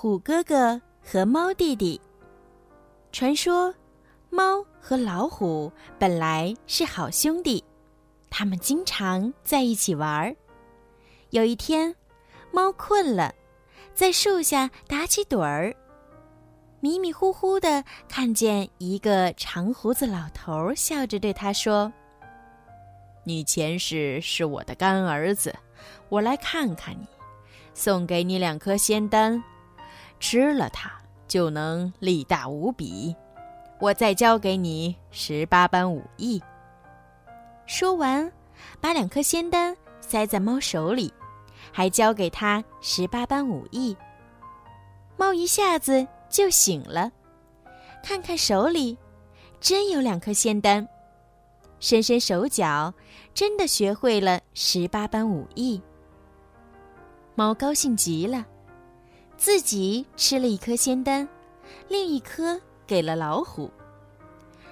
虎哥哥和猫弟弟。传说，猫和老虎本来是好兄弟，他们经常在一起玩儿。有一天，猫困了，在树下打起盹儿。迷迷糊糊的看见一个长胡子老头，笑着对他说：“你前世是我的干儿子，我来看看你，送给你两颗仙丹，吃了它就能力大无比。我再教给你十八般武艺。”说完，把两颗仙丹塞在猫手里。还教给他十八般武艺。猫一下子就醒了，看看手里，真有两颗仙丹，伸伸手脚，真的学会了十八般武艺。猫高兴极了，自己吃了一颗仙丹，另一颗给了老虎。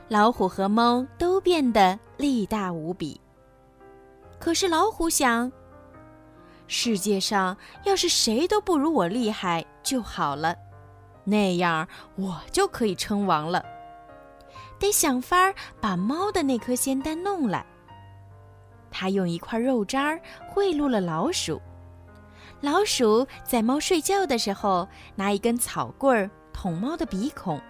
老虎和猫都变得力大无比。可是老虎想。世界上要是谁都不如我厉害就好了，那样我就可以称王了。得想法把猫的那颗仙丹弄来。他用一块肉渣贿赂了老鼠，老鼠在猫睡觉的时候拿一根草棍儿捅猫的鼻孔，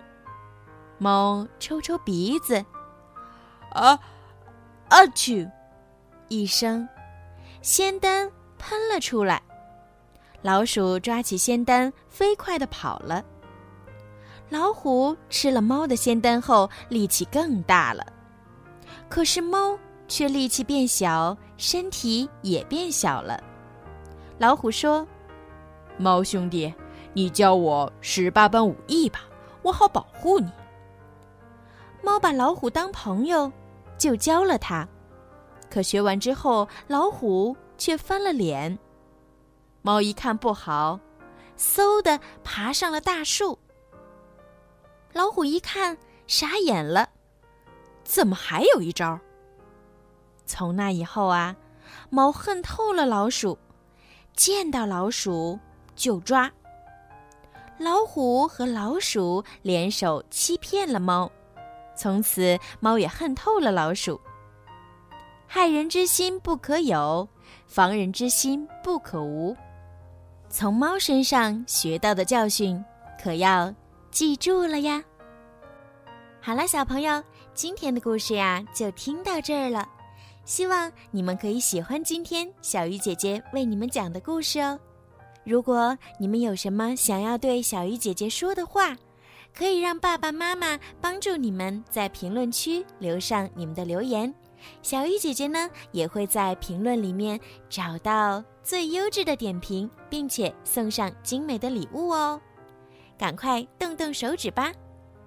猫抽抽鼻子，啊，啊去，一声，仙丹。喷了出来，老鼠抓起仙丹，飞快地跑了。老虎吃了猫的仙丹后，力气更大了，可是猫却力气变小，身体也变小了。老虎说：“猫兄弟，你教我十八般武艺吧，我好保护你。”猫把老虎当朋友，就教了他。可学完之后，老虎。却翻了脸。猫一看不好，嗖的爬上了大树。老虎一看傻眼了，怎么还有一招？从那以后啊，猫恨透了老鼠，见到老鼠就抓。老虎和老鼠联手欺骗了猫，从此猫也恨透了老鼠。害人之心不可有。防人之心不可无，从猫身上学到的教训，可要记住了呀。好了，小朋友，今天的故事呀就听到这儿了。希望你们可以喜欢今天小鱼姐姐为你们讲的故事哦。如果你们有什么想要对小鱼姐姐说的话，可以让爸爸妈妈帮助你们在评论区留上你们的留言。小鱼姐姐呢，也会在评论里面找到最优质的点评，并且送上精美的礼物哦。赶快动动手指吧！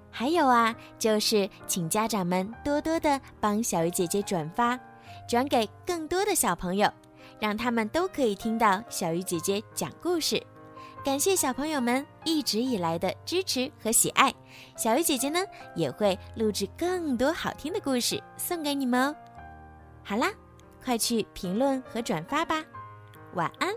还有啊，就是请家长们多多的帮小鱼姐姐转发，转给更多的小朋友，让他们都可以听到小鱼姐姐讲故事。感谢小朋友们一直以来的支持和喜爱，小鱼姐姐呢也会录制更多好听的故事送给你们哦。好啦，快去评论和转发吧，晚安。